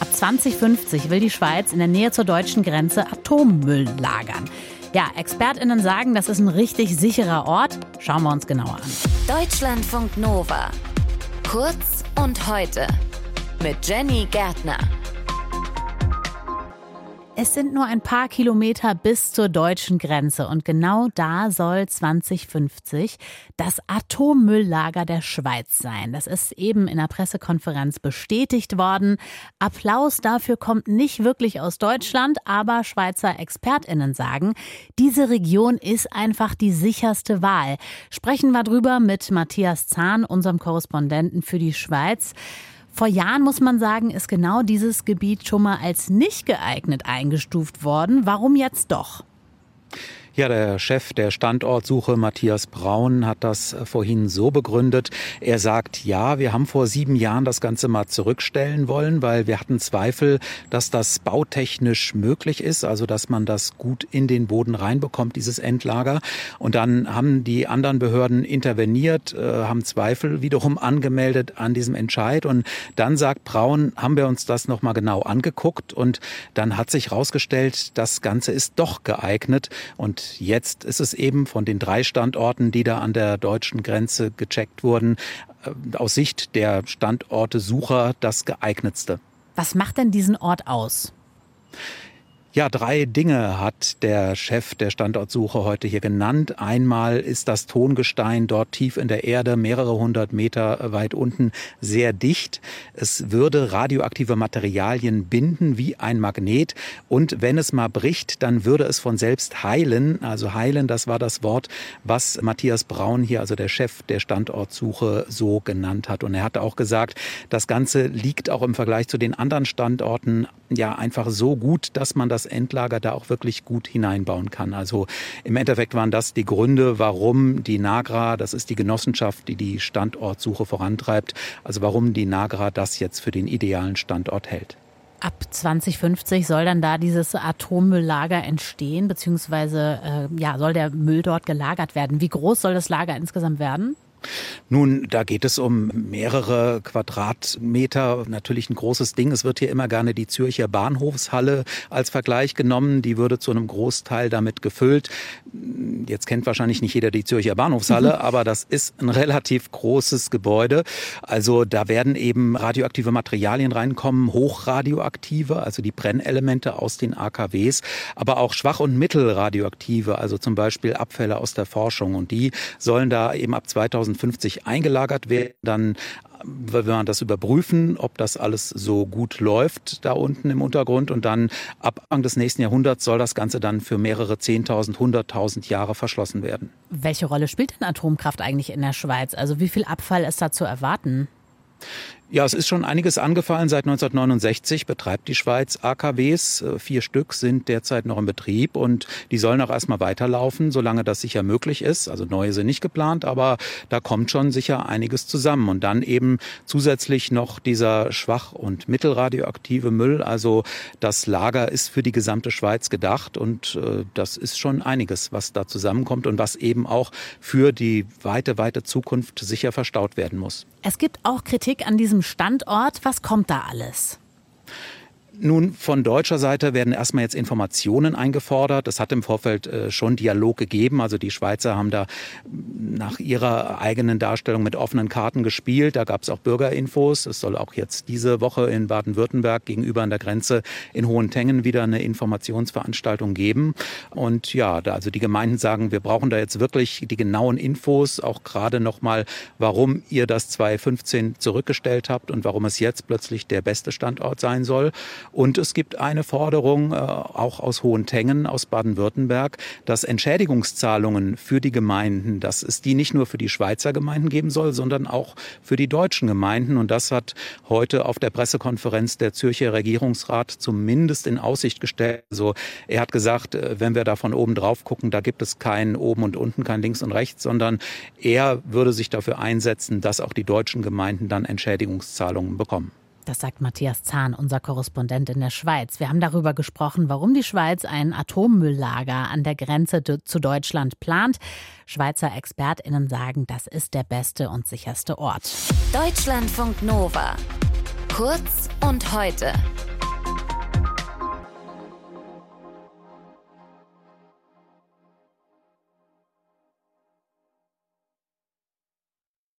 Ab 2050 will die Schweiz in der Nähe zur deutschen Grenze Atommüll lagern. Ja, ExpertInnen sagen, das ist ein richtig sicherer Ort. Schauen wir uns genauer an. Deutschlandfunk Nova. Kurz und heute. Mit Jenny Gärtner. Es sind nur ein paar Kilometer bis zur deutschen Grenze und genau da soll 2050 das Atommülllager der Schweiz sein. Das ist eben in der Pressekonferenz bestätigt worden. Applaus dafür kommt nicht wirklich aus Deutschland, aber Schweizer Expertinnen sagen, diese Region ist einfach die sicherste Wahl. Sprechen wir drüber mit Matthias Zahn, unserem Korrespondenten für die Schweiz. Vor Jahren, muss man sagen, ist genau dieses Gebiet schon mal als nicht geeignet eingestuft worden. Warum jetzt doch? Ja, der Chef der Standortsuche, Matthias Braun, hat das vorhin so begründet. Er sagt, ja, wir haben vor sieben Jahren das Ganze mal zurückstellen wollen, weil wir hatten Zweifel, dass das bautechnisch möglich ist, also dass man das gut in den Boden reinbekommt, dieses Endlager. Und dann haben die anderen Behörden interveniert, äh, haben Zweifel wiederum angemeldet an diesem Entscheid. Und dann sagt Braun, haben wir uns das nochmal genau angeguckt und dann hat sich herausgestellt, das Ganze ist doch geeignet und jetzt ist es eben von den drei Standorten, die da an der deutschen Grenze gecheckt wurden, äh, aus Sicht der Standorte Sucher das geeignetste. Was macht denn diesen Ort aus? Ja, drei Dinge hat der Chef der Standortsuche heute hier genannt. Einmal ist das Tongestein dort tief in der Erde, mehrere hundert Meter weit unten, sehr dicht. Es würde radioaktive Materialien binden wie ein Magnet. Und wenn es mal bricht, dann würde es von selbst heilen. Also heilen, das war das Wort, was Matthias Braun hier, also der Chef der Standortsuche, so genannt hat. Und er hat auch gesagt, das Ganze liegt auch im Vergleich zu den anderen Standorten ja einfach so gut, dass man das Endlager da auch wirklich gut hineinbauen kann. Also im Endeffekt waren das die Gründe, warum die Nagra, das ist die Genossenschaft, die die Standortsuche vorantreibt, also warum die Nagra das jetzt für den idealen Standort hält. Ab 2050 soll dann da dieses Atommülllager entstehen, beziehungsweise äh, ja, soll der Müll dort gelagert werden. Wie groß soll das Lager insgesamt werden? Nun, da geht es um mehrere Quadratmeter. Natürlich ein großes Ding. Es wird hier immer gerne die Zürcher Bahnhofshalle als Vergleich genommen. Die würde zu einem Großteil damit gefüllt. Jetzt kennt wahrscheinlich nicht jeder die Zürcher Bahnhofshalle, aber das ist ein relativ großes Gebäude. Also da werden eben radioaktive Materialien reinkommen, hochradioaktive, also die Brennelemente aus den AKWs, aber auch schwach- und mittelradioaktive, also zum Beispiel Abfälle aus der Forschung. Und die sollen da eben ab 2000 2050 eingelagert werden. Dann wenn wir das überprüfen, ob das alles so gut läuft da unten im Untergrund und dann ab Anfang des nächsten Jahrhunderts soll das Ganze dann für mehrere 10.000, 100.000 Jahre verschlossen werden. Welche Rolle spielt denn Atomkraft eigentlich in der Schweiz? Also wie viel Abfall ist da zu erwarten? Ja, es ist schon einiges angefallen. Seit 1969 betreibt die Schweiz AKWs. Äh, vier Stück sind derzeit noch im Betrieb und die sollen auch erstmal weiterlaufen, solange das sicher möglich ist. Also neue sind nicht geplant, aber da kommt schon sicher einiges zusammen. Und dann eben zusätzlich noch dieser schwach- und mittelradioaktive Müll. Also das Lager ist für die gesamte Schweiz gedacht und äh, das ist schon einiges, was da zusammenkommt und was eben auch für die weite, weite Zukunft sicher verstaut werden muss. Es gibt auch Kritik an diesem Standort. Was kommt da alles? Nun, von deutscher Seite werden erstmal jetzt Informationen eingefordert. Es hat im Vorfeld äh, schon Dialog gegeben. Also die Schweizer haben da nach ihrer eigenen Darstellung mit offenen Karten gespielt. Da gab es auch Bürgerinfos. Es soll auch jetzt diese Woche in Baden-Württemberg gegenüber an der Grenze in Hohentengen wieder eine Informationsveranstaltung geben. Und ja, da also die Gemeinden sagen, wir brauchen da jetzt wirklich die genauen Infos, auch gerade nochmal, warum ihr das 2015 zurückgestellt habt und warum es jetzt plötzlich der beste Standort sein soll. Und es gibt eine Forderung, äh, auch aus Hohentengen, aus Baden-Württemberg, dass Entschädigungszahlungen für die Gemeinden, dass es die nicht nur für die Schweizer Gemeinden geben soll, sondern auch für die deutschen Gemeinden. Und das hat heute auf der Pressekonferenz der Zürcher Regierungsrat zumindest in Aussicht gestellt. Also er hat gesagt, äh, wenn wir da von oben drauf gucken, da gibt es kein oben und unten, kein links und rechts, sondern er würde sich dafür einsetzen, dass auch die deutschen Gemeinden dann Entschädigungszahlungen bekommen. Das sagt Matthias Zahn, unser Korrespondent in der Schweiz. Wir haben darüber gesprochen, warum die Schweiz ein Atommülllager an der Grenze zu Deutschland plant. Schweizer ExpertInnen sagen, das ist der beste und sicherste Ort. Deutschlandfunk Nova. Kurz und heute.